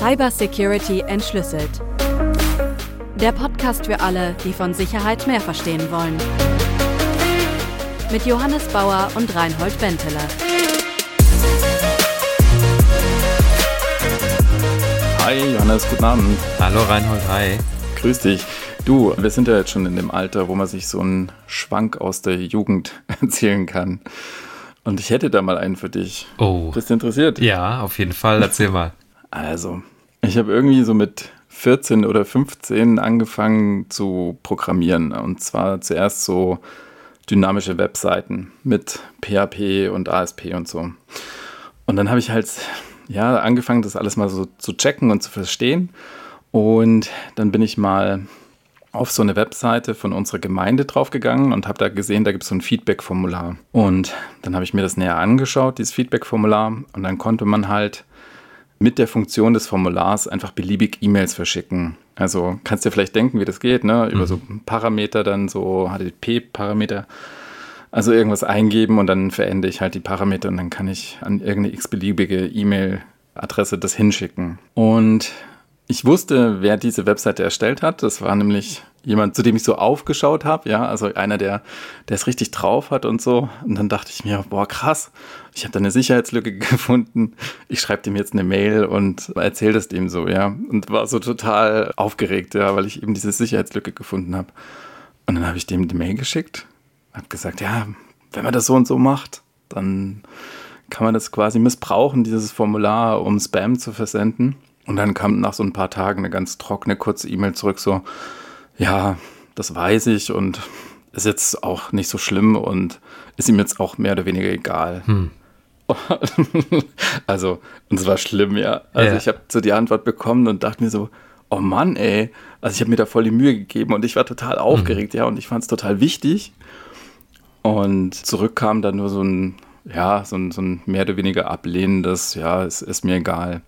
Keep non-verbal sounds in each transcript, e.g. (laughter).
Cybersecurity entschlüsselt. Der Podcast für alle, die von Sicherheit mehr verstehen wollen. Mit Johannes Bauer und Reinhold Benteler. Hi Johannes, guten Abend. Hallo Reinhold, hi. Grüß dich. Du, wir sind ja jetzt schon in dem Alter, wo man sich so einen Schwank aus der Jugend (laughs) erzählen kann. Und ich hätte da mal einen für dich. Oh. Bist du interessiert? Ja, auf jeden Fall. Erzähl mal. Also, ich habe irgendwie so mit 14 oder 15 angefangen zu programmieren. Und zwar zuerst so dynamische Webseiten mit PHP und ASP und so. Und dann habe ich halt ja angefangen, das alles mal so zu checken und zu verstehen. Und dann bin ich mal auf so eine Webseite von unserer Gemeinde draufgegangen und habe da gesehen, da gibt es so ein Feedback-Formular. Und dann habe ich mir das näher angeschaut, dieses Feedback-Formular. Und dann konnte man halt mit der Funktion des Formulars einfach beliebig E-Mails verschicken. Also kannst dir vielleicht denken, wie das geht, ne? Über mhm. so Parameter dann so HTTP-Parameter. Also irgendwas eingeben und dann verändere ich halt die Parameter und dann kann ich an irgendeine x-beliebige E-Mail-Adresse das hinschicken. Und ich wusste, wer diese Webseite erstellt hat. Das war nämlich jemand, zu dem ich so aufgeschaut habe, ja, also einer, der, es richtig drauf hat und so. Und dann dachte ich mir, boah, krass, ich habe da eine Sicherheitslücke (laughs) gefunden. Ich schreibe dem jetzt eine Mail und erzähle das dem so, ja. Und war so total aufgeregt, ja, weil ich eben diese Sicherheitslücke gefunden habe. Und dann habe ich dem die Mail geschickt, habe gesagt, ja, wenn man das so und so macht, dann kann man das quasi missbrauchen, dieses Formular, um Spam zu versenden. Und dann kam nach so ein paar Tagen eine ganz trockene, kurze E-Mail zurück, so, ja, das weiß ich und ist jetzt auch nicht so schlimm und ist ihm jetzt auch mehr oder weniger egal. Hm. (laughs) also, und es war schlimm, ja. Also ja. ich habe so die Antwort bekommen und dachte mir so, oh Mann, ey. Also ich habe mir da voll die Mühe gegeben und ich war total aufgeregt, hm. ja, und ich fand es total wichtig. Und zurück kam dann nur so ein, ja, so ein, so ein mehr oder weniger ablehnendes, ja, es ist mir egal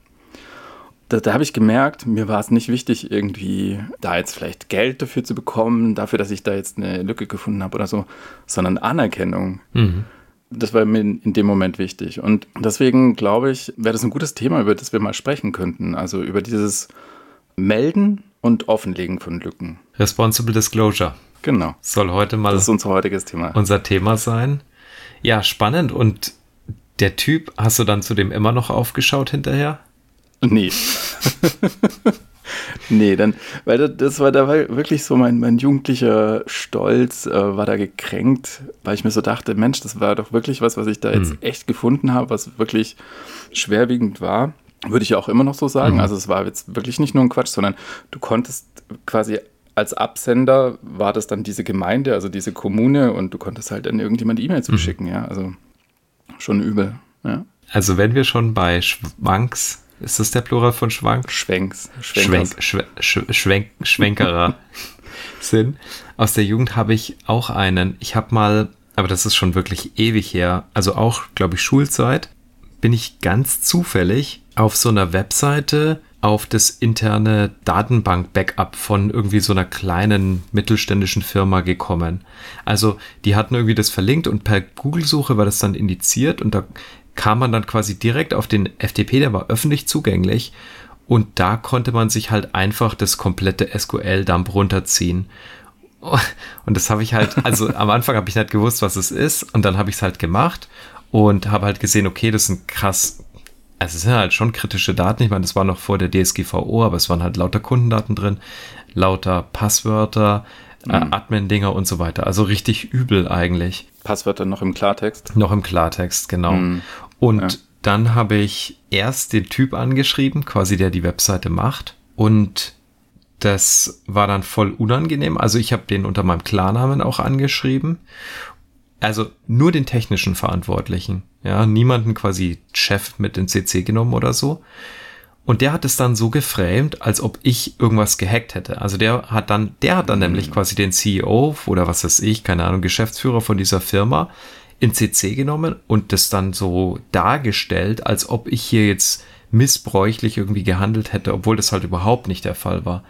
da, da habe ich gemerkt, mir war es nicht wichtig, irgendwie da jetzt vielleicht Geld dafür zu bekommen, dafür, dass ich da jetzt eine Lücke gefunden habe oder so, sondern Anerkennung. Mhm. Das war mir in dem Moment wichtig. Und deswegen glaube ich, wäre das ein gutes Thema, über das wir mal sprechen könnten. Also über dieses Melden und Offenlegen von Lücken. Responsible Disclosure. Genau. Soll heute mal das ist unser heutiges Thema. Unser Thema sein. Ja, spannend. Und der Typ, hast du dann zu dem immer noch aufgeschaut hinterher? Nee. (laughs) nee, dann, weil das, das, war da war wirklich so mein, mein jugendlicher Stolz, äh, war da gekränkt, weil ich mir so dachte, Mensch, das war doch wirklich was, was ich da jetzt mhm. echt gefunden habe, was wirklich schwerwiegend war. Würde ich auch immer noch so sagen. Mhm. Also es war jetzt wirklich nicht nur ein Quatsch, sondern du konntest quasi als Absender war das dann diese Gemeinde, also diese Kommune und du konntest halt dann irgendjemand E-Mails mhm. ja. Also schon übel, ja. Also wenn wir schon bei Schwanks ist das der Plural von Schwank? Schwenks. Schwenk, Schwenk, Schwenk, Schwenkerer (laughs) sind. Aus der Jugend habe ich auch einen. Ich habe mal, aber das ist schon wirklich ewig her, also auch, glaube ich, Schulzeit, bin ich ganz zufällig auf so einer Webseite auf das interne Datenbank-Backup von irgendwie so einer kleinen mittelständischen Firma gekommen. Also die hatten irgendwie das verlinkt und per Google-Suche war das dann indiziert und da kam man dann quasi direkt auf den FTP, der war öffentlich zugänglich und da konnte man sich halt einfach das komplette SQL-Dump runterziehen. Und das habe ich halt, also am Anfang habe ich nicht gewusst, was es ist und dann habe ich es halt gemacht und habe halt gesehen, okay, das sind krass, also es sind halt schon kritische Daten. Ich meine, das war noch vor der DSGVO, aber es waren halt lauter Kundendaten drin, lauter Passwörter, äh, mhm. Admin-Dinger und so weiter. Also richtig übel eigentlich. Passwörter noch im Klartext? Noch im Klartext, genau. Mhm. Und ja. dann habe ich erst den Typ angeschrieben, quasi der die Webseite macht. Und das war dann voll unangenehm. Also ich habe den unter meinem Klarnamen auch angeschrieben. Also nur den technischen Verantwortlichen. Ja, niemanden quasi Chef mit in CC genommen oder so. Und der hat es dann so geframed, als ob ich irgendwas gehackt hätte. Also der hat dann, der hat dann mhm. nämlich quasi den CEO oder was weiß ich, keine Ahnung, Geschäftsführer von dieser Firma in CC genommen und das dann so dargestellt, als ob ich hier jetzt missbräuchlich irgendwie gehandelt hätte, obwohl das halt überhaupt nicht der Fall war.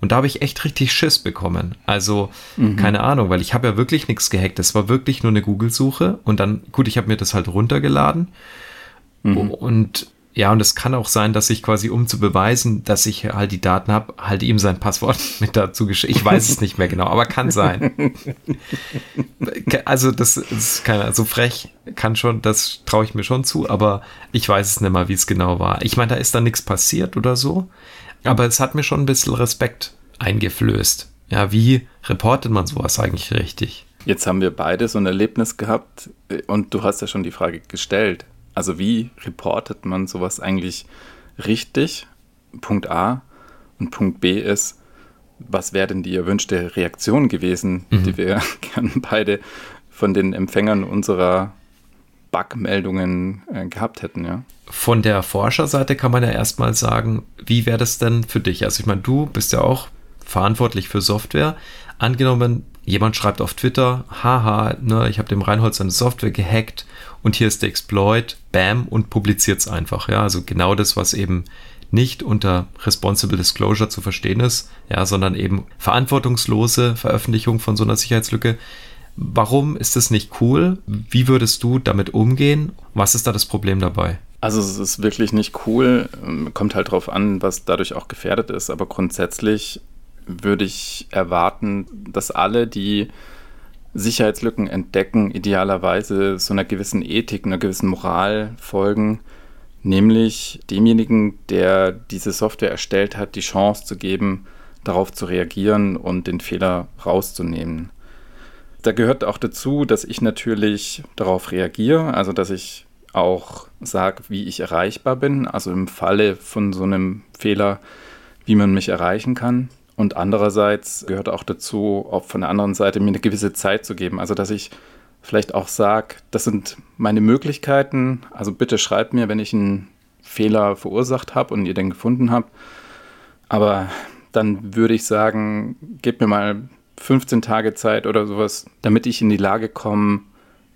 Und da habe ich echt richtig Schiss bekommen. Also, mhm. keine Ahnung, weil ich habe ja wirklich nichts gehackt. Das war wirklich nur eine Google-Suche. Und dann, gut, ich habe mir das halt runtergeladen. Mhm. Und Ja, und es kann auch sein, dass ich quasi, um zu beweisen, dass ich halt die Daten habe, halt ihm sein Passwort (laughs) mit dazu geschickt. Ich weiß es nicht mehr genau, aber kann sein. (laughs) also das ist keine, so also frech kann schon, das traue ich mir schon zu, aber ich weiß es nicht mal, wie es genau war. Ich meine, da ist da nichts passiert oder so, aber es hat mir schon ein bisschen Respekt eingeflößt. Ja, wie reportet man sowas eigentlich richtig? Jetzt haben wir beide so ein Erlebnis gehabt äh, und du hast ja schon die Frage gestellt. Also wie reportet man sowas eigentlich richtig? Punkt A. Und Punkt B ist, was wäre denn die erwünschte Reaktion gewesen, mhm. die wir (laughs) gerne beide von den Empfängern unserer Bugmeldungen äh, gehabt hätten, ja? Von der Forscherseite kann man ja erstmal sagen, wie wäre das denn für dich? Also ich meine, du bist ja auch verantwortlich für Software. Angenommen, jemand schreibt auf Twitter, haha, ne, ich habe dem Reinhold seine Software gehackt und hier ist der Exploit, bam, und publiziert es einfach. Ja, also genau das, was eben nicht unter Responsible Disclosure zu verstehen ist, ja, sondern eben verantwortungslose Veröffentlichung von so einer Sicherheitslücke. Warum ist das nicht cool? Wie würdest du damit umgehen? Was ist da das Problem dabei? Also es ist wirklich nicht cool. Kommt halt drauf an, was dadurch auch gefährdet ist. Aber grundsätzlich würde ich erwarten, dass alle, die Sicherheitslücken entdecken, idealerweise so einer gewissen Ethik, einer gewissen Moral folgen, nämlich demjenigen, der diese Software erstellt hat, die Chance zu geben, darauf zu reagieren und den Fehler rauszunehmen. Da gehört auch dazu, dass ich natürlich darauf reagiere, also dass ich auch sage, wie ich erreichbar bin, also im Falle von so einem Fehler, wie man mich erreichen kann. Und andererseits gehört auch dazu, auch von der anderen Seite mir eine gewisse Zeit zu geben. Also, dass ich vielleicht auch sage, das sind meine Möglichkeiten. Also bitte schreibt mir, wenn ich einen Fehler verursacht habe und ihr den gefunden habt. Aber dann würde ich sagen, gebt mir mal 15 Tage Zeit oder sowas, damit ich in die Lage komme,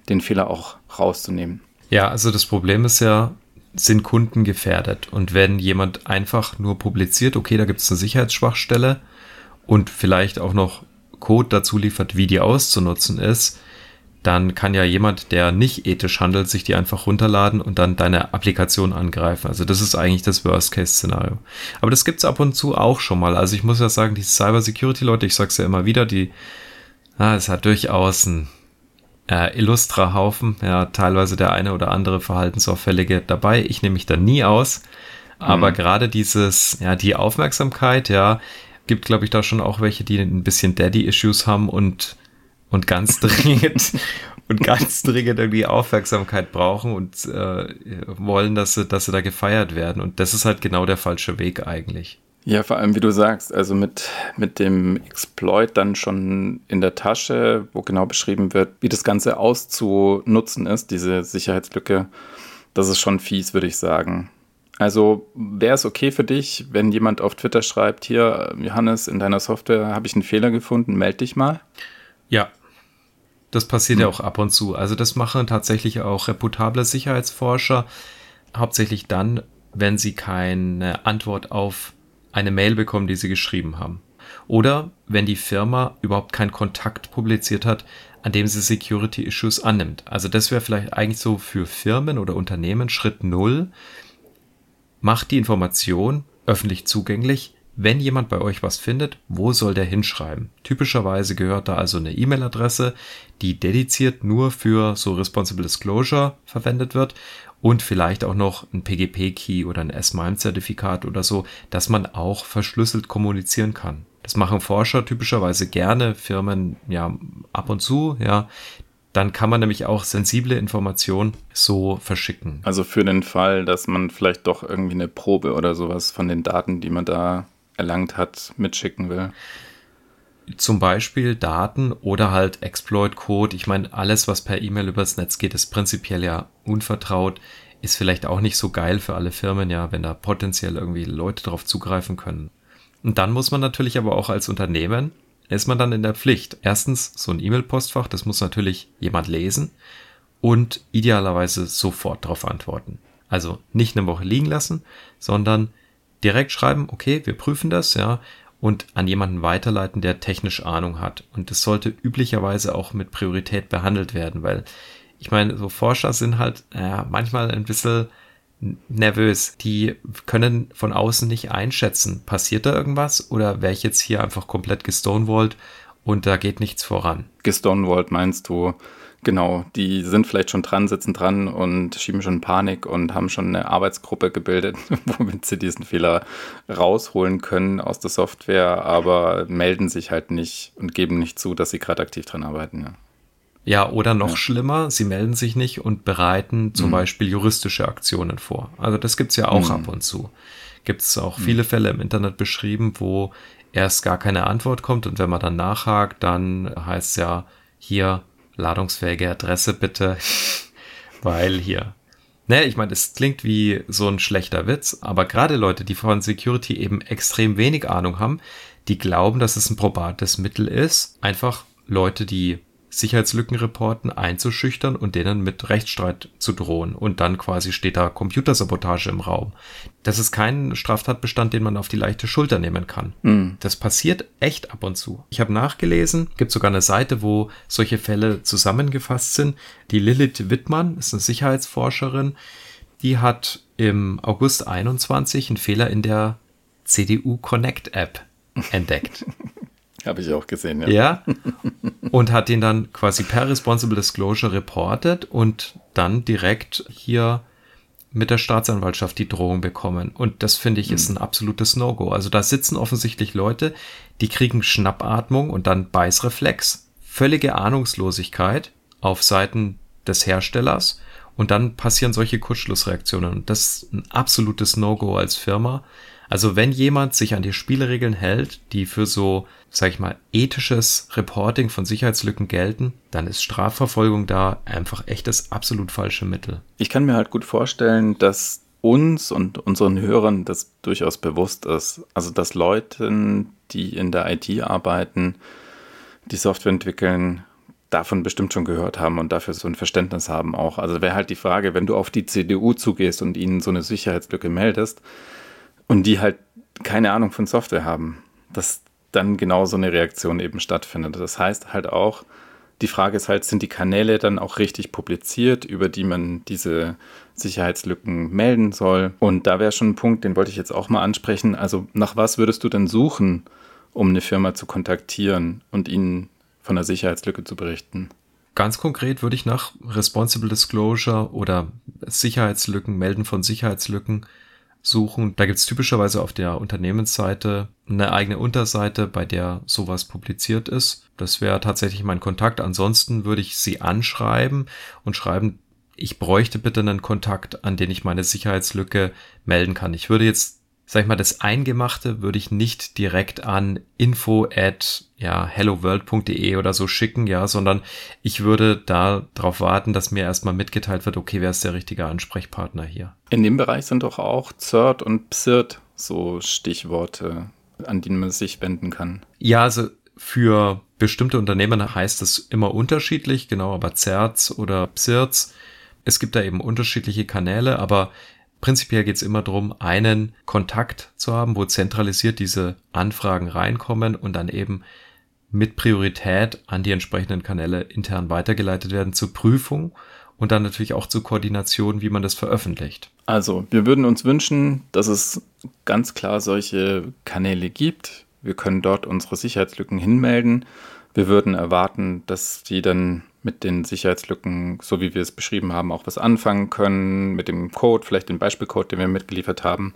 den Fehler auch rauszunehmen. Ja, also das Problem ist ja, sind Kunden gefährdet. Und wenn jemand einfach nur publiziert, okay, da gibt es eine Sicherheitsschwachstelle, und vielleicht auch noch Code dazu liefert, wie die auszunutzen ist, dann kann ja jemand, der nicht ethisch handelt, sich die einfach runterladen und dann deine Applikation angreifen. Also das ist eigentlich das Worst-Case-Szenario. Aber das gibt es ab und zu auch schon mal. Also ich muss ja sagen, die Cyber-Security-Leute, ich sag's ja immer wieder, die, ah, es hat durchaus ein äh, illustrer Haufen, ja, teilweise der eine oder andere Verhaltensauffällige dabei. Ich nehme mich da nie aus. Aber mhm. gerade dieses, ja, die Aufmerksamkeit, ja, gibt, glaube ich, da schon auch welche, die ein bisschen Daddy-Issues haben und, und ganz (laughs) dringend und ganz dringend irgendwie Aufmerksamkeit brauchen und äh, wollen, dass sie, dass sie da gefeiert werden. Und das ist halt genau der falsche Weg eigentlich. Ja, vor allem, wie du sagst, also mit, mit dem Exploit dann schon in der Tasche, wo genau beschrieben wird, wie das Ganze auszunutzen ist, diese Sicherheitslücke, das ist schon fies, würde ich sagen. Also wäre es okay für dich, wenn jemand auf Twitter schreibt, hier, Johannes, in deiner Software habe ich einen Fehler gefunden, melde dich mal? Ja, das passiert hm. ja auch ab und zu. Also das machen tatsächlich auch reputable Sicherheitsforscher, hauptsächlich dann, wenn sie keine Antwort auf eine Mail bekommen, die sie geschrieben haben. Oder wenn die Firma überhaupt keinen Kontakt publiziert hat, an dem sie Security Issues annimmt. Also das wäre vielleicht eigentlich so für Firmen oder Unternehmen Schritt Null, Macht die Information öffentlich zugänglich. Wenn jemand bei euch was findet, wo soll der hinschreiben? Typischerweise gehört da also eine E-Mail-Adresse, die dediziert nur für so Responsible Disclosure verwendet wird und vielleicht auch noch ein PGP-Key oder ein S-MIME-Zertifikat oder so, dass man auch verschlüsselt kommunizieren kann. Das machen Forscher typischerweise gerne, Firmen ja ab und zu, ja. Dann kann man nämlich auch sensible Informationen so verschicken. Also für den Fall, dass man vielleicht doch irgendwie eine Probe oder sowas von den Daten, die man da erlangt hat, mitschicken will. Zum Beispiel Daten oder halt Exploit-Code. Ich meine, alles, was per E-Mail übers Netz geht, ist prinzipiell ja unvertraut. Ist vielleicht auch nicht so geil für alle Firmen, ja, wenn da potenziell irgendwie Leute drauf zugreifen können. Und dann muss man natürlich aber auch als Unternehmen ist man dann in der Pflicht. Erstens, so ein E-Mail-Postfach, das muss natürlich jemand lesen und idealerweise sofort darauf antworten. Also nicht eine Woche liegen lassen, sondern direkt schreiben, okay, wir prüfen das, ja, und an jemanden weiterleiten, der technisch Ahnung hat. Und das sollte üblicherweise auch mit Priorität behandelt werden, weil ich meine, so Forscher sind halt ja, manchmal ein bisschen nervös. Die können von außen nicht einschätzen, passiert da irgendwas oder wäre ich jetzt hier einfach komplett gestonewallt und da geht nichts voran? Gestonewallt meinst du, genau, die sind vielleicht schon dran, sitzen dran und schieben schon Panik und haben schon eine Arbeitsgruppe gebildet, (laughs) womit sie diesen Fehler rausholen können aus der Software, aber melden sich halt nicht und geben nicht zu, dass sie gerade aktiv dran arbeiten. Ja. Ja, oder noch ja. schlimmer, sie melden sich nicht und bereiten zum mhm. Beispiel juristische Aktionen vor. Also das gibt's ja auch mhm. ab und zu. Gibt's auch mhm. viele Fälle im Internet beschrieben, wo erst gar keine Antwort kommt und wenn man dann nachhakt, dann heißt ja hier ladungsfähige Adresse bitte, (laughs) weil hier. Ne, ich meine, es klingt wie so ein schlechter Witz, aber gerade Leute, die von Security eben extrem wenig Ahnung haben, die glauben, dass es ein probates Mittel ist, einfach Leute, die Sicherheitslücken reporten, einzuschüchtern und denen mit Rechtsstreit zu drohen. Und dann quasi steht da Computersabotage im Raum. Das ist kein Straftatbestand, den man auf die leichte Schulter nehmen kann. Mhm. Das passiert echt ab und zu. Ich habe nachgelesen, gibt sogar eine Seite, wo solche Fälle zusammengefasst sind. Die Lilith Wittmann ist eine Sicherheitsforscherin. Die hat im August 21 einen Fehler in der CDU Connect App (laughs) entdeckt. Habe ich auch gesehen, ja. Ja. Und hat ihn dann quasi per Responsible Disclosure reportet und dann direkt hier mit der Staatsanwaltschaft die Drohung bekommen. Und das finde ich ist mhm. ein absolutes No-Go. Also da sitzen offensichtlich Leute, die kriegen Schnappatmung und dann Beißreflex, völlige Ahnungslosigkeit auf Seiten des Herstellers und dann passieren solche Kurzschlussreaktionen. Und das ist ein absolutes No-Go als Firma. Also wenn jemand sich an die Spielregeln hält, die für so, sag ich mal, ethisches Reporting von Sicherheitslücken gelten, dann ist Strafverfolgung da einfach echt das absolut falsche Mittel. Ich kann mir halt gut vorstellen, dass uns und unseren Hörern das durchaus bewusst ist. Also dass Leute, die in der IT arbeiten, die Software entwickeln, davon bestimmt schon gehört haben und dafür so ein Verständnis haben auch. Also wäre halt die Frage, wenn du auf die CDU zugehst und ihnen so eine Sicherheitslücke meldest, und die halt keine Ahnung von Software haben, dass dann genau so eine Reaktion eben stattfindet. Das heißt halt auch, die Frage ist halt, sind die Kanäle dann auch richtig publiziert, über die man diese Sicherheitslücken melden soll? Und da wäre schon ein Punkt, den wollte ich jetzt auch mal ansprechen. Also nach was würdest du denn suchen, um eine Firma zu kontaktieren und ihnen von der Sicherheitslücke zu berichten? Ganz konkret würde ich nach Responsible Disclosure oder Sicherheitslücken, Melden von Sicherheitslücken suchen. Da gibt's typischerweise auf der Unternehmensseite eine eigene Unterseite, bei der sowas publiziert ist. Das wäre tatsächlich mein Kontakt. Ansonsten würde ich sie anschreiben und schreiben, ich bräuchte bitte einen Kontakt, an den ich meine Sicherheitslücke melden kann. Ich würde jetzt sag ich mal, das Eingemachte würde ich nicht direkt an info at ja, helloworld.de oder so schicken, ja, sondern ich würde da darauf warten, dass mir erstmal mitgeteilt wird, okay, wer ist der richtige Ansprechpartner hier. In dem Bereich sind doch auch CERT und PSIRT so Stichworte, an die man sich wenden kann. Ja, also für bestimmte Unternehmen heißt es immer unterschiedlich, genau, aber CERTs oder PSIRTs, es gibt da eben unterschiedliche Kanäle, aber Prinzipiell geht es immer darum, einen Kontakt zu haben, wo zentralisiert diese Anfragen reinkommen und dann eben mit Priorität an die entsprechenden Kanäle intern weitergeleitet werden zur Prüfung und dann natürlich auch zur Koordination, wie man das veröffentlicht. Also, wir würden uns wünschen, dass es ganz klar solche Kanäle gibt. Wir können dort unsere Sicherheitslücken hinmelden. Wir würden erwarten, dass die dann mit den Sicherheitslücken, so wie wir es beschrieben haben, auch was anfangen können, mit dem Code, vielleicht den Beispielcode, den wir mitgeliefert haben,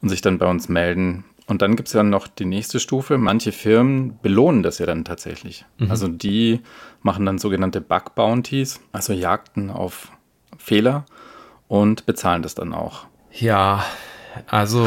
und sich dann bei uns melden. Und dann gibt es ja noch die nächste Stufe. Manche Firmen belohnen das ja dann tatsächlich. Mhm. Also die machen dann sogenannte Bug Bounties, also Jagden auf Fehler und bezahlen das dann auch. Ja, also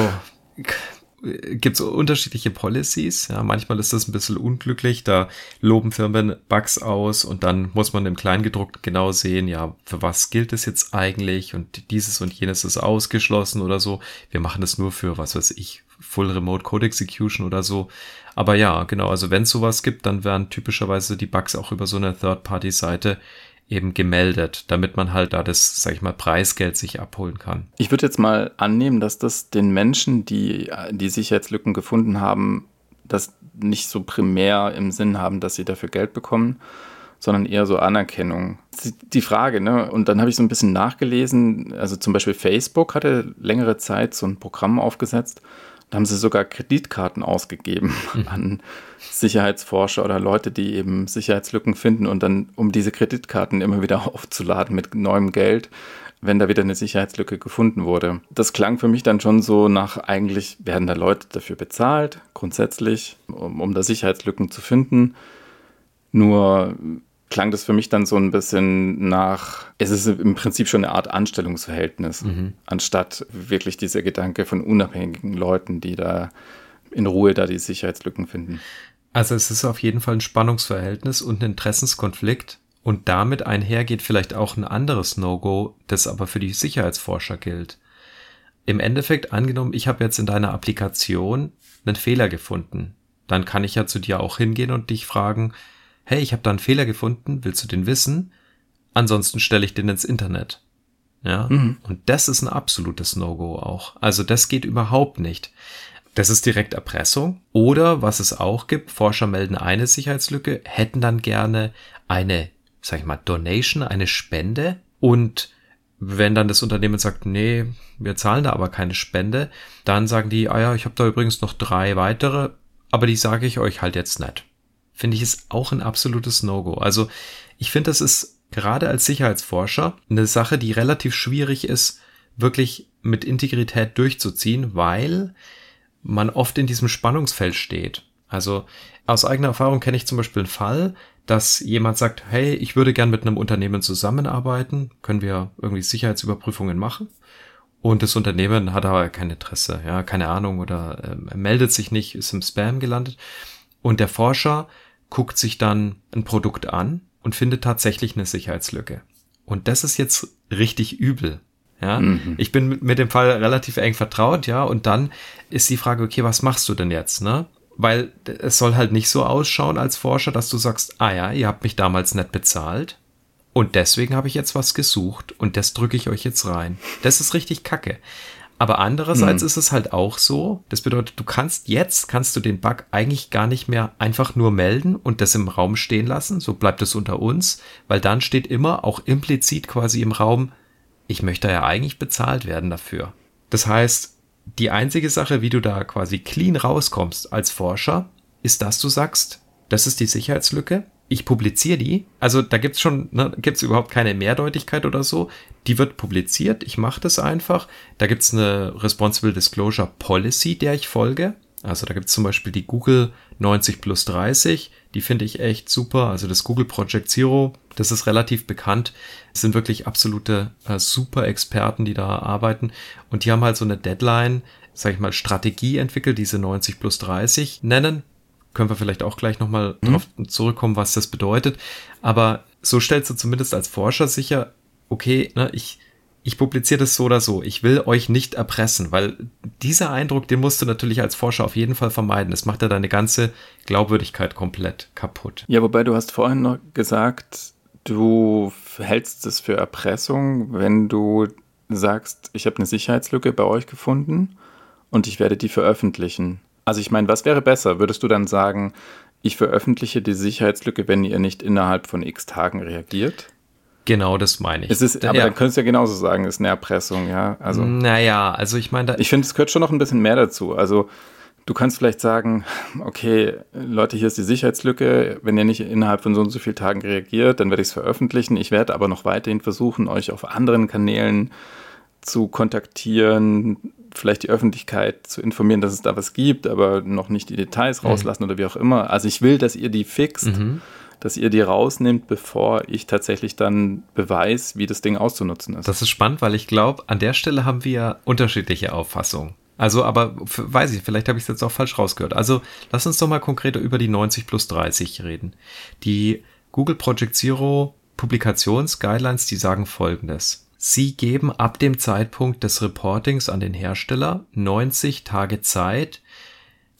gibt es unterschiedliche Policies. Ja, manchmal ist das ein bisschen unglücklich. Da loben Firmen Bugs aus und dann muss man im Kleingedruckten genau sehen, ja, für was gilt es jetzt eigentlich und dieses und jenes ist ausgeschlossen oder so. Wir machen das nur für, was weiß ich, Full Remote Code Execution oder so. Aber ja, genau, also wenn es sowas gibt, dann werden typischerweise die Bugs auch über so eine Third-Party-Seite eben gemeldet, damit man halt da das, sag ich mal, Preisgeld sich abholen kann. Ich würde jetzt mal annehmen, dass das den Menschen, die die Sicherheitslücken gefunden haben, das nicht so primär im Sinn haben, dass sie dafür Geld bekommen, sondern eher so Anerkennung. die Frage, ne? Und dann habe ich so ein bisschen nachgelesen. Also zum Beispiel Facebook hatte längere Zeit so ein Programm aufgesetzt. Da haben sie sogar Kreditkarten ausgegeben mhm. an Sicherheitsforscher oder Leute, die eben Sicherheitslücken finden und dann, um diese Kreditkarten immer wieder (laughs) aufzuladen mit neuem Geld, wenn da wieder eine Sicherheitslücke gefunden wurde. Das klang für mich dann schon so nach, eigentlich werden da Leute dafür bezahlt, grundsätzlich, um, um da Sicherheitslücken zu finden. Nur klang das für mich dann so ein bisschen nach, es ist im Prinzip schon eine Art Anstellungsverhältnis, mhm. anstatt wirklich dieser Gedanke von unabhängigen Leuten, die da in Ruhe da die Sicherheitslücken finden. Also es ist auf jeden Fall ein Spannungsverhältnis und ein Interessenskonflikt und damit einher geht vielleicht auch ein anderes No-Go, das aber für die Sicherheitsforscher gilt. Im Endeffekt angenommen, ich habe jetzt in deiner Applikation einen Fehler gefunden, dann kann ich ja zu dir auch hingehen und dich fragen, hey, ich habe da einen Fehler gefunden, willst du den wissen? Ansonsten stelle ich den ins Internet. Ja, mhm. und das ist ein absolutes No-Go auch. Also das geht überhaupt nicht. Das ist direkt Erpressung. Oder was es auch gibt, Forscher melden eine Sicherheitslücke, hätten dann gerne eine, sag ich mal, Donation, eine Spende. Und wenn dann das Unternehmen sagt, nee, wir zahlen da aber keine Spende, dann sagen die, ah ja, ich habe da übrigens noch drei weitere, aber die sage ich euch halt jetzt nicht finde ich es auch ein absolutes No-Go. Also ich finde, das ist gerade als Sicherheitsforscher eine Sache, die relativ schwierig ist, wirklich mit Integrität durchzuziehen, weil man oft in diesem Spannungsfeld steht. Also aus eigener Erfahrung kenne ich zum Beispiel einen Fall, dass jemand sagt, hey, ich würde gern mit einem Unternehmen zusammenarbeiten, können wir irgendwie Sicherheitsüberprüfungen machen? Und das Unternehmen hat aber kein Interesse, ja, keine Ahnung oder äh, meldet sich nicht, ist im Spam gelandet. Und der Forscher guckt sich dann ein Produkt an und findet tatsächlich eine Sicherheitslücke. Und das ist jetzt richtig übel. Ja, mhm. ich bin mit dem Fall relativ eng vertraut, ja, und dann ist die Frage, okay, was machst du denn jetzt, ne? Weil es soll halt nicht so ausschauen als Forscher, dass du sagst, ah ja, ihr habt mich damals nicht bezahlt und deswegen habe ich jetzt was gesucht und das drücke ich euch jetzt rein. Das ist richtig kacke. Aber andererseits hm. ist es halt auch so, das bedeutet, du kannst jetzt, kannst du den Bug eigentlich gar nicht mehr einfach nur melden und das im Raum stehen lassen, so bleibt es unter uns, weil dann steht immer auch implizit quasi im Raum, ich möchte ja eigentlich bezahlt werden dafür. Das heißt, die einzige Sache, wie du da quasi clean rauskommst als Forscher, ist, dass du sagst, das ist die Sicherheitslücke, ich publiziere die. Also da gibt's schon, ne, gibt's überhaupt keine Mehrdeutigkeit oder so. Die wird publiziert, ich mache das einfach. Da gibt's eine Responsible Disclosure Policy, der ich folge. Also da gibt's zum Beispiel die Google 90 plus 30, die finde ich echt super. Also das Google Project Zero, das ist relativ bekannt. Das sind wirklich absolute äh, super Experten, die da arbeiten. Und die haben halt so eine Deadline, sag ich mal, Strategie entwickelt, diese 90 plus 30 nennen können wir vielleicht auch gleich nochmal mhm. drauf zurückkommen, was das bedeutet. Aber so stellst du zumindest als Forscher sicher, okay, ne, ich, ich publiziere das so oder so. Ich will euch nicht erpressen, weil dieser Eindruck, den musst du natürlich als Forscher auf jeden Fall vermeiden. Das macht ja deine ganze Glaubwürdigkeit komplett kaputt. Ja, wobei du hast vorhin noch gesagt, du hältst es für Erpressung, wenn du sagst, ich habe eine Sicherheitslücke bei euch gefunden und ich werde die veröffentlichen. Also ich meine, was wäre besser? Würdest du dann sagen, ich veröffentliche die Sicherheitslücke, wenn ihr nicht innerhalb von x Tagen reagiert? Genau, das meine ich. Es ist, aber ja. dann könntest du ja genauso sagen, es ist eine Erpressung, ja. Also, naja, also ich meine, ich finde, es gehört schon noch ein bisschen mehr dazu. Also du kannst vielleicht sagen, okay, Leute, hier ist die Sicherheitslücke. Wenn ihr nicht innerhalb von so und so vielen Tagen reagiert, dann werde ich es veröffentlichen. Ich werde aber noch weiterhin versuchen, euch auf anderen Kanälen zu kontaktieren, vielleicht die Öffentlichkeit zu informieren, dass es da was gibt, aber noch nicht die Details mhm. rauslassen mhm. oder wie auch immer. Also ich will, dass ihr die fixt, mhm. dass ihr die rausnimmt, bevor ich tatsächlich dann beweis, wie das Ding auszunutzen ist. Das ist spannend, weil ich glaube, an der Stelle haben wir unterschiedliche Auffassungen. Also, aber weiß ich, vielleicht habe ich es jetzt auch falsch rausgehört. Also, lass uns doch mal konkreter über die 90 plus 30 reden. Die Google Project Zero Publikationsguidelines, die sagen folgendes. Sie geben ab dem Zeitpunkt des Reportings an den Hersteller 90 Tage Zeit,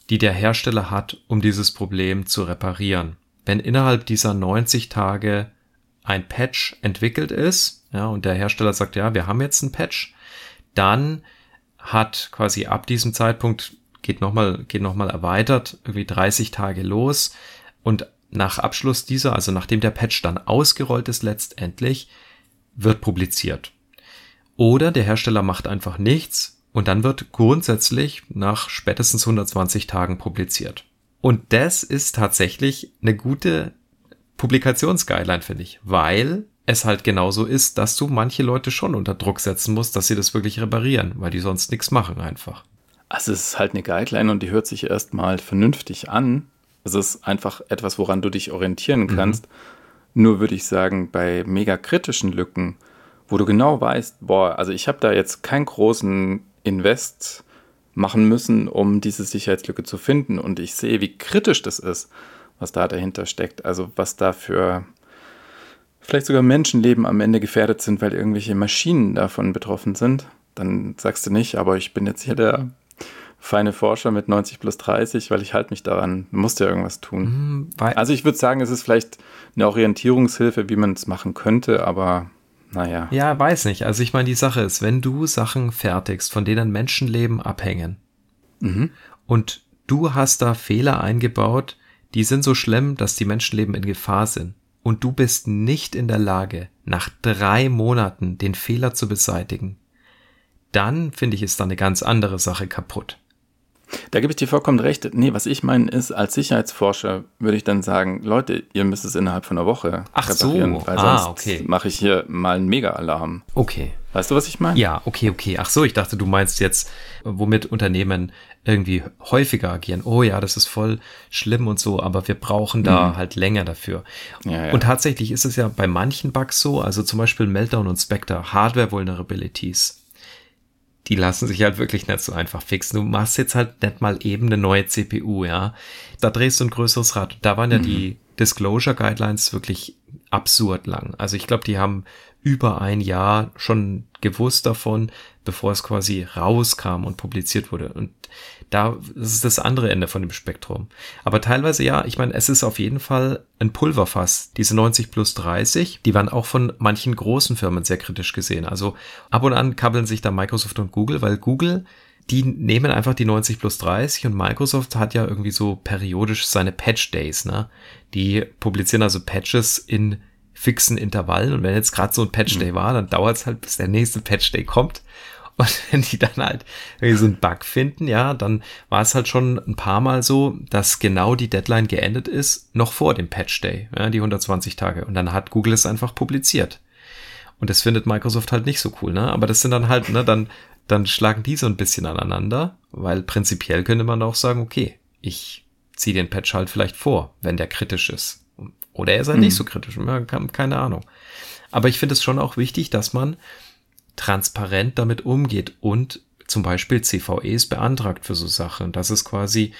die der Hersteller hat, um dieses Problem zu reparieren. Wenn innerhalb dieser 90 Tage ein Patch entwickelt ist, ja, und der Hersteller sagt, ja, wir haben jetzt ein Patch, dann hat quasi ab diesem Zeitpunkt geht nochmal, geht noch mal erweitert, irgendwie 30 Tage los und nach Abschluss dieser, also nachdem der Patch dann ausgerollt ist letztendlich, wird publiziert. Oder der Hersteller macht einfach nichts und dann wird grundsätzlich nach spätestens 120 Tagen publiziert. Und das ist tatsächlich eine gute Publikationsguideline, finde ich, weil es halt genauso ist, dass du manche Leute schon unter Druck setzen musst, dass sie das wirklich reparieren, weil die sonst nichts machen einfach. Also es ist halt eine Guideline und die hört sich erstmal vernünftig an. Es ist einfach etwas, woran du dich orientieren mhm. kannst. Mhm. Nur würde ich sagen, bei mega kritischen Lücken, wo du genau weißt, boah, also ich habe da jetzt keinen großen Invest machen müssen, um diese Sicherheitslücke zu finden und ich sehe, wie kritisch das ist, was da dahinter steckt. Also was da für vielleicht sogar Menschenleben am Ende gefährdet sind, weil irgendwelche Maschinen davon betroffen sind, dann sagst du nicht, aber ich bin jetzt hier der feine Forscher mit 90 plus 30, weil ich halte mich daran, muss ja irgendwas tun. Mhm, also ich würde sagen, es ist vielleicht eine Orientierungshilfe, wie man es machen könnte, aber naja. Ja, weiß nicht. Also ich meine, die Sache ist, wenn du Sachen fertigst, von denen Menschenleben abhängen mhm. und du hast da Fehler eingebaut, die sind so schlimm, dass die Menschenleben in Gefahr sind und du bist nicht in der Lage, nach drei Monaten den Fehler zu beseitigen, dann finde ich, ist da eine ganz andere Sache kaputt. Da gebe ich dir vollkommen recht. Nee, was ich meine ist, als Sicherheitsforscher würde ich dann sagen, Leute, ihr müsst es innerhalb von einer Woche Ach reparieren, so. weil ah, sonst okay. mache ich hier mal einen Mega-Alarm. Okay. Weißt du, was ich meine? Ja, okay, okay. Ach so, ich dachte, du meinst jetzt, womit Unternehmen irgendwie häufiger agieren. Oh ja, das ist voll schlimm und so, aber wir brauchen da mhm. halt länger dafür. Ja, ja. Und tatsächlich ist es ja bei manchen Bugs so, also zum Beispiel Meltdown und Spectre, Hardware Vulnerabilities. Die lassen sich halt wirklich nicht so einfach fixen. Du machst jetzt halt nicht mal eben eine neue CPU, ja. Da drehst du ein größeres Rad. Da waren ja mhm. die Disclosure Guidelines wirklich absurd lang. Also ich glaube, die haben über ein Jahr schon gewusst davon, bevor es quasi rauskam und publiziert wurde. Und da das ist das andere Ende von dem Spektrum. Aber teilweise ja, ich meine, es ist auf jeden Fall ein Pulverfass. Diese 90 plus 30, die waren auch von manchen großen Firmen sehr kritisch gesehen. Also ab und an kabbeln sich da Microsoft und Google, weil Google die nehmen einfach die 90 plus 30 und Microsoft hat ja irgendwie so periodisch seine Patch Days, ne? Die publizieren also Patches in fixen Intervallen und wenn jetzt gerade so ein Patch Day mhm. war, dann dauert es halt, bis der nächste Patch Day kommt. (laughs) Und wenn die dann halt irgendwie so einen Bug finden, ja, dann war es halt schon ein paar Mal so, dass genau die Deadline geendet ist, noch vor dem Patch Day, ja, die 120 Tage. Und dann hat Google es einfach publiziert. Und das findet Microsoft halt nicht so cool, ne? Aber das sind dann halt, ne, dann, dann schlagen die so ein bisschen aneinander, weil prinzipiell könnte man auch sagen, okay, ich ziehe den Patch halt vielleicht vor, wenn der kritisch ist. Oder er ist halt mhm. nicht so kritisch, keine Ahnung. Aber ich finde es schon auch wichtig, dass man transparent damit umgeht und zum Beispiel CVEs beantragt für so Sachen, dass es quasi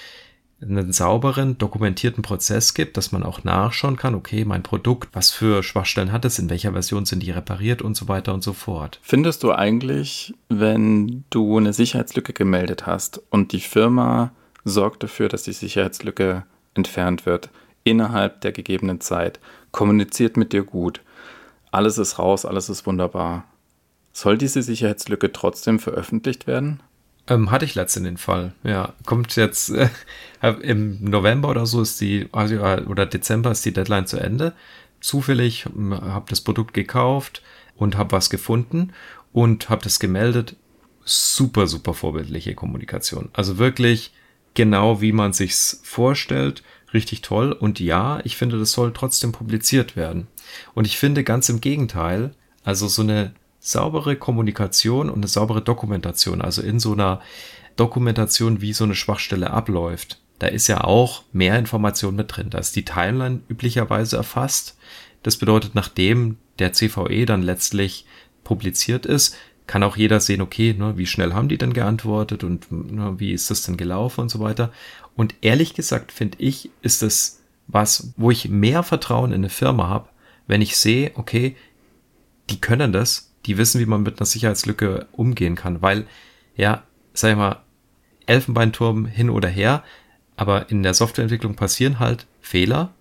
einen sauberen, dokumentierten Prozess gibt, dass man auch nachschauen kann, okay, mein Produkt, was für Schwachstellen hat es, in welcher Version sind die repariert und so weiter und so fort. Findest du eigentlich, wenn du eine Sicherheitslücke gemeldet hast und die Firma sorgt dafür, dass die Sicherheitslücke entfernt wird, innerhalb der gegebenen Zeit, kommuniziert mit dir gut, alles ist raus, alles ist wunderbar, soll diese Sicherheitslücke trotzdem veröffentlicht werden? Ähm, hatte ich letztens den Fall. Ja, kommt jetzt äh, im November oder so ist die, also, oder Dezember ist die Deadline zu Ende. Zufällig hm, habe das Produkt gekauft und habe was gefunden und habe das gemeldet. Super, super vorbildliche Kommunikation. Also wirklich genau wie man sich's vorstellt. Richtig toll. Und ja, ich finde, das soll trotzdem publiziert werden. Und ich finde ganz im Gegenteil, also so eine saubere Kommunikation und eine saubere Dokumentation, also in so einer Dokumentation, wie so eine Schwachstelle abläuft. Da ist ja auch mehr Information mit drin. Da ist die Timeline üblicherweise erfasst. Das bedeutet, nachdem der CVE dann letztlich publiziert ist, kann auch jeder sehen, okay, ne, wie schnell haben die denn geantwortet und ne, wie ist das denn gelaufen und so weiter. Und ehrlich gesagt, finde ich, ist das was, wo ich mehr Vertrauen in eine Firma habe, wenn ich sehe, okay, die können das die wissen, wie man mit einer Sicherheitslücke umgehen kann, weil, ja, sag ich mal, Elfenbeinturm hin oder her, aber in der Softwareentwicklung passieren halt Fehler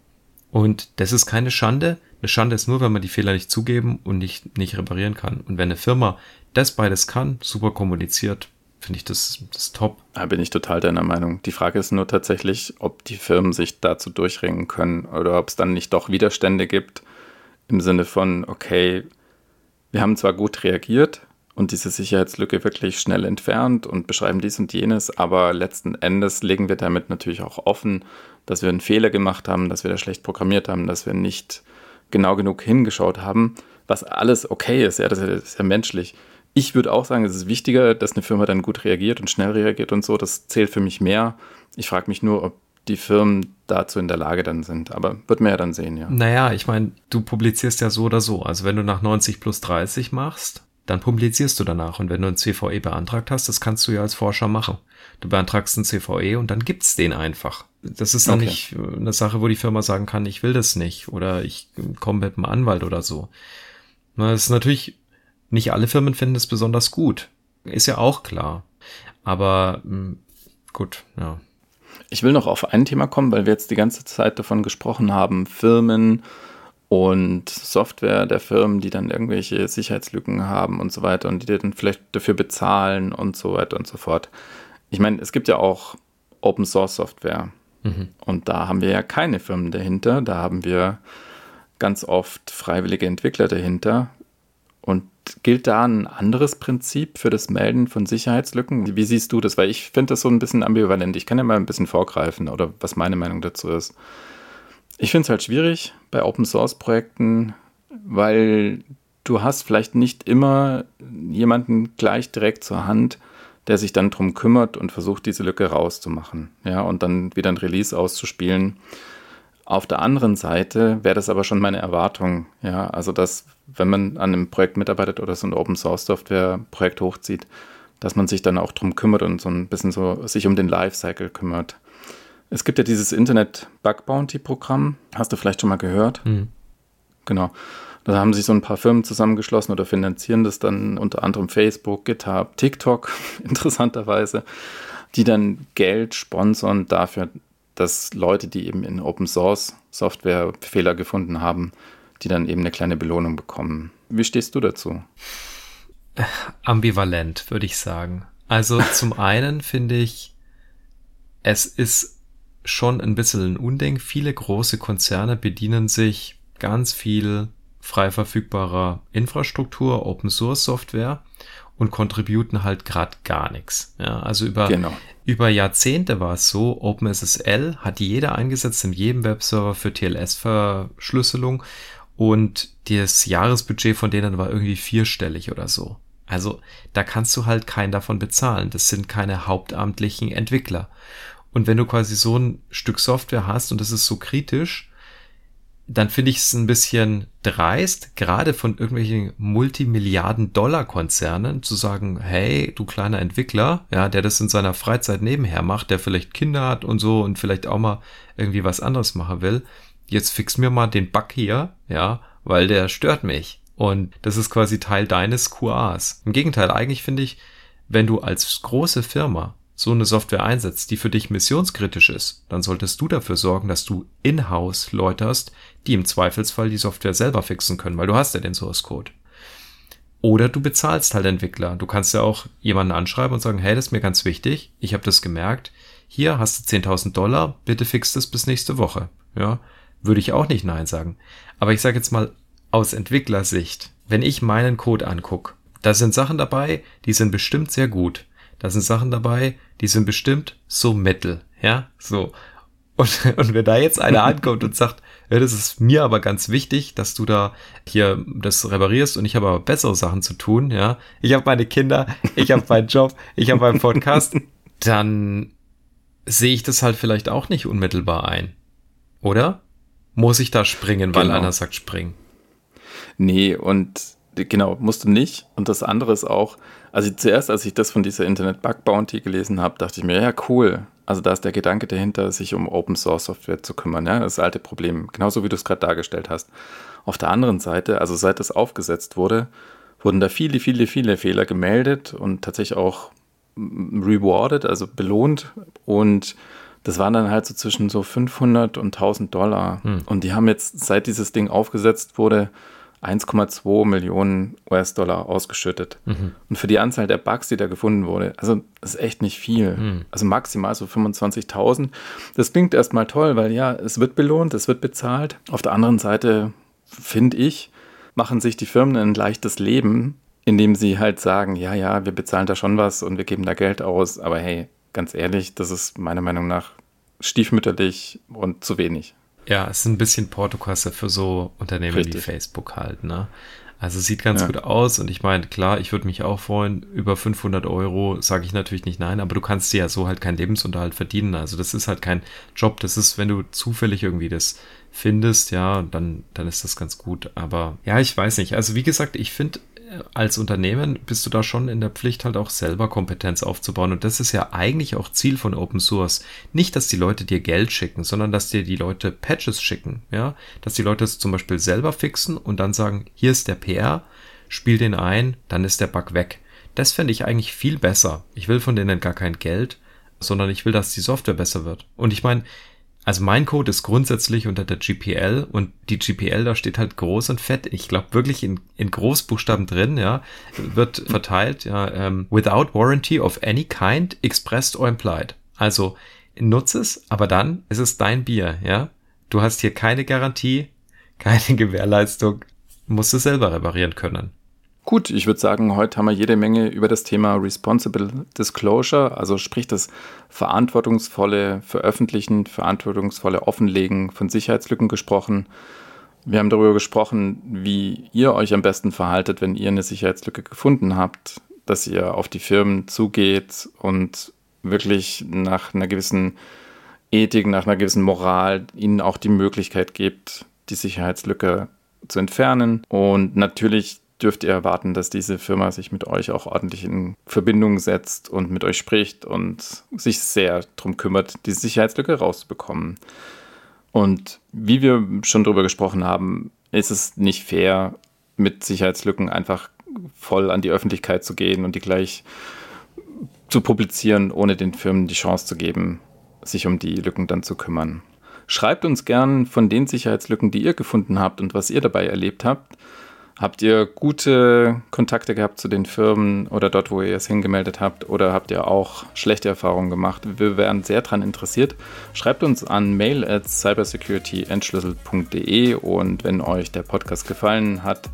und das ist keine Schande. Eine Schande ist nur, wenn man die Fehler nicht zugeben und nicht, nicht reparieren kann. Und wenn eine Firma das beides kann, super kommuniziert, finde ich das, das top. Da bin ich total deiner Meinung. Die Frage ist nur tatsächlich, ob die Firmen sich dazu durchringen können oder ob es dann nicht doch Widerstände gibt im Sinne von, okay, wir haben zwar gut reagiert und diese Sicherheitslücke wirklich schnell entfernt und beschreiben dies und jenes, aber letzten Endes legen wir damit natürlich auch offen, dass wir einen Fehler gemacht haben, dass wir da schlecht programmiert haben, dass wir nicht genau genug hingeschaut haben, was alles okay ist, ja, das ist ja menschlich ich würde auch sagen, es ist wichtiger, dass eine Firma dann gut reagiert und schnell reagiert und so. Das zählt für mich mehr. Ich frage mich nur, ob die Firmen dazu in der Lage dann sind. Aber wird man ja dann sehen, ja. Naja, ich meine, du publizierst ja so oder so. Also wenn du nach 90 plus 30 machst, dann publizierst du danach. Und wenn du ein CVE beantragt hast, das kannst du ja als Forscher machen. Du beantragst ein CVE und dann gibt's den einfach. Das ist dann okay. nicht eine Sache, wo die Firma sagen kann, ich will das nicht oder ich komme mit einem Anwalt oder so. Das ist natürlich nicht alle Firmen finden es besonders gut. Ist ja auch klar. Aber hm, gut, ja. Ich will noch auf ein Thema kommen, weil wir jetzt die ganze Zeit davon gesprochen haben, Firmen und Software der Firmen, die dann irgendwelche Sicherheitslücken haben und so weiter und die dann vielleicht dafür bezahlen und so weiter und so fort. Ich meine, es gibt ja auch Open Source Software mhm. und da haben wir ja keine Firmen dahinter, da haben wir ganz oft freiwillige Entwickler dahinter und gilt da ein anderes Prinzip für das Melden von Sicherheitslücken? Wie siehst du das? Weil ich finde das so ein bisschen ambivalent. Ich kann ja mal ein bisschen vorgreifen oder was meine Meinung dazu ist. Ich finde es halt schwierig bei Open Source Projekten, weil du hast vielleicht nicht immer jemanden gleich direkt zur Hand, der sich dann darum kümmert und versucht, diese Lücke rauszumachen. Ja, und dann wieder ein Release auszuspielen. Auf der anderen Seite wäre das aber schon meine Erwartung, ja, also dass, wenn man an einem Projekt mitarbeitet oder so ein Open Source Software Projekt hochzieht, dass man sich dann auch darum kümmert und so ein bisschen so sich um den Lifecycle kümmert. Es gibt ja dieses Internet Bug Bounty Programm, hast du vielleicht schon mal gehört? Mhm. Genau. Da haben sich so ein paar Firmen zusammengeschlossen oder finanzieren das dann unter anderem Facebook, GitHub, TikTok, (laughs) interessanterweise, die dann Geld sponsern dafür, dass Leute, die eben in Open Source Software Fehler gefunden haben, die dann eben eine kleine Belohnung bekommen. Wie stehst du dazu? Ambivalent, würde ich sagen. Also (laughs) zum einen finde ich, es ist schon ein bisschen ein Unding. Viele große Konzerne bedienen sich ganz viel frei verfügbarer Infrastruktur, Open Source Software und contributen halt gerade gar nichts. Ja, also über, genau. über Jahrzehnte war es so, OpenSSL hat jeder eingesetzt in jedem Webserver für TLS-Verschlüsselung und das Jahresbudget von denen war irgendwie vierstellig oder so. Also da kannst du halt keinen davon bezahlen. Das sind keine hauptamtlichen Entwickler. Und wenn du quasi so ein Stück Software hast und das ist so kritisch, dann finde ich es ein bisschen dreist, gerade von irgendwelchen Multimilliarden-Dollar-Konzernen zu sagen, hey, du kleiner Entwickler, ja, der das in seiner Freizeit nebenher macht, der vielleicht Kinder hat und so und vielleicht auch mal irgendwie was anderes machen will, jetzt fix mir mal den Bug hier, ja, weil der stört mich. Und das ist quasi Teil deines QAs. Im Gegenteil, eigentlich finde ich, wenn du als große Firma so eine Software einsetzt, die für dich missionskritisch ist, dann solltest du dafür sorgen, dass du in-house Leute hast, die im Zweifelsfall die Software selber fixen können, weil du hast ja den Source Code. Oder du bezahlst halt Entwickler. Du kannst ja auch jemanden anschreiben und sagen, hey, das ist mir ganz wichtig, ich habe das gemerkt, hier hast du 10.000 Dollar, bitte fix das bis nächste Woche. Ja, würde ich auch nicht Nein sagen. Aber ich sage jetzt mal aus Entwicklersicht, wenn ich meinen Code angucke, da sind Sachen dabei, die sind bestimmt sehr gut. Da sind Sachen dabei, die sind bestimmt so Metal, ja, so. Und, (laughs) und wenn da jetzt einer (laughs) ankommt und sagt, ja, das ist mir aber ganz wichtig, dass du da hier das reparierst und ich habe aber bessere Sachen zu tun, ja. Ich habe meine Kinder, ich habe meinen Job, ich habe meinen Podcast, (laughs) dann sehe ich das halt vielleicht auch nicht unmittelbar ein. Oder? Muss ich da springen, weil genau. einer sagt springen? Nee, und genau, musst du nicht. Und das andere ist auch, also zuerst, als ich das von dieser Internet Bug Bounty gelesen habe, dachte ich mir, ja, cool. Also da ist der Gedanke dahinter, sich um Open Source Software zu kümmern. Ja? Das alte Problem, genauso wie du es gerade dargestellt hast. Auf der anderen Seite, also seit das aufgesetzt wurde, wurden da viele, viele, viele Fehler gemeldet und tatsächlich auch rewarded, also belohnt. Und das waren dann halt so zwischen so 500 und 1000 Dollar. Hm. Und die haben jetzt, seit dieses Ding aufgesetzt wurde, 1,2 Millionen US-Dollar ausgeschüttet. Mhm. Und für die Anzahl der Bugs, die da gefunden wurde, also das ist echt nicht viel. Mhm. Also maximal so 25.000. Das klingt erstmal toll, weil ja, es wird belohnt, es wird bezahlt. Auf der anderen Seite, finde ich, machen sich die Firmen ein leichtes Leben, indem sie halt sagen, ja, ja, wir bezahlen da schon was und wir geben da Geld aus, aber hey, ganz ehrlich, das ist meiner Meinung nach stiefmütterlich und zu wenig. Ja, es ist ein bisschen Portokasse für so Unternehmen Richtig. wie Facebook halt, ne? Also sieht ganz ja. gut aus und ich meine, klar, ich würde mich auch freuen, über 500 Euro sage ich natürlich nicht nein, aber du kannst dir ja so halt keinen Lebensunterhalt verdienen. Also das ist halt kein Job, das ist, wenn du zufällig irgendwie das findest, ja, dann, dann ist das ganz gut. Aber ja, ich weiß nicht. Also wie gesagt, ich finde, als Unternehmen bist du da schon in der Pflicht, halt auch selber Kompetenz aufzubauen. Und das ist ja eigentlich auch Ziel von Open Source. Nicht, dass die Leute dir Geld schicken, sondern dass dir die Leute Patches schicken. Ja, dass die Leute es zum Beispiel selber fixen und dann sagen, hier ist der PR, spiel den ein, dann ist der Bug weg. Das fände ich eigentlich viel besser. Ich will von denen gar kein Geld, sondern ich will, dass die Software besser wird. Und ich meine, also mein Code ist grundsätzlich unter der GPL und die GPL, da steht halt groß und fett. Ich glaube wirklich in, in Großbuchstaben drin, ja, wird (laughs) verteilt, ja, ähm, without warranty of any kind, expressed or implied. Also nutze es, aber dann ist es dein Bier, ja. Du hast hier keine Garantie, (laughs) keine Gewährleistung, musst es selber reparieren können. Gut, ich würde sagen, heute haben wir jede Menge über das Thema Responsible Disclosure, also sprich das verantwortungsvolle Veröffentlichen, verantwortungsvolle Offenlegen von Sicherheitslücken gesprochen. Wir haben darüber gesprochen, wie ihr euch am besten verhaltet, wenn ihr eine Sicherheitslücke gefunden habt, dass ihr auf die Firmen zugeht und wirklich nach einer gewissen Ethik, nach einer gewissen Moral ihnen auch die Möglichkeit gibt, die Sicherheitslücke zu entfernen. Und natürlich dürft ihr erwarten, dass diese Firma sich mit euch auch ordentlich in Verbindung setzt und mit euch spricht und sich sehr darum kümmert, die Sicherheitslücke rauszubekommen. Und wie wir schon darüber gesprochen haben, ist es nicht fair, mit Sicherheitslücken einfach voll an die Öffentlichkeit zu gehen und die gleich zu publizieren, ohne den Firmen die Chance zu geben, sich um die Lücken dann zu kümmern. Schreibt uns gern von den Sicherheitslücken, die ihr gefunden habt und was ihr dabei erlebt habt. Habt ihr gute Kontakte gehabt zu den Firmen oder dort, wo ihr es hingemeldet habt? Oder habt ihr auch schlechte Erfahrungen gemacht? Wir wären sehr daran interessiert. Schreibt uns an mail at cybersecurityentschlüssel.de und wenn euch der Podcast gefallen hat,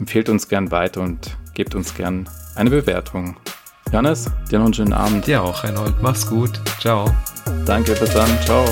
empfehlt uns gern weiter und gebt uns gern eine Bewertung. Janis, dir noch einen schönen Abend. Dir auch, Reinhold. Mach's gut. Ciao. Danke, bis dann. Ciao.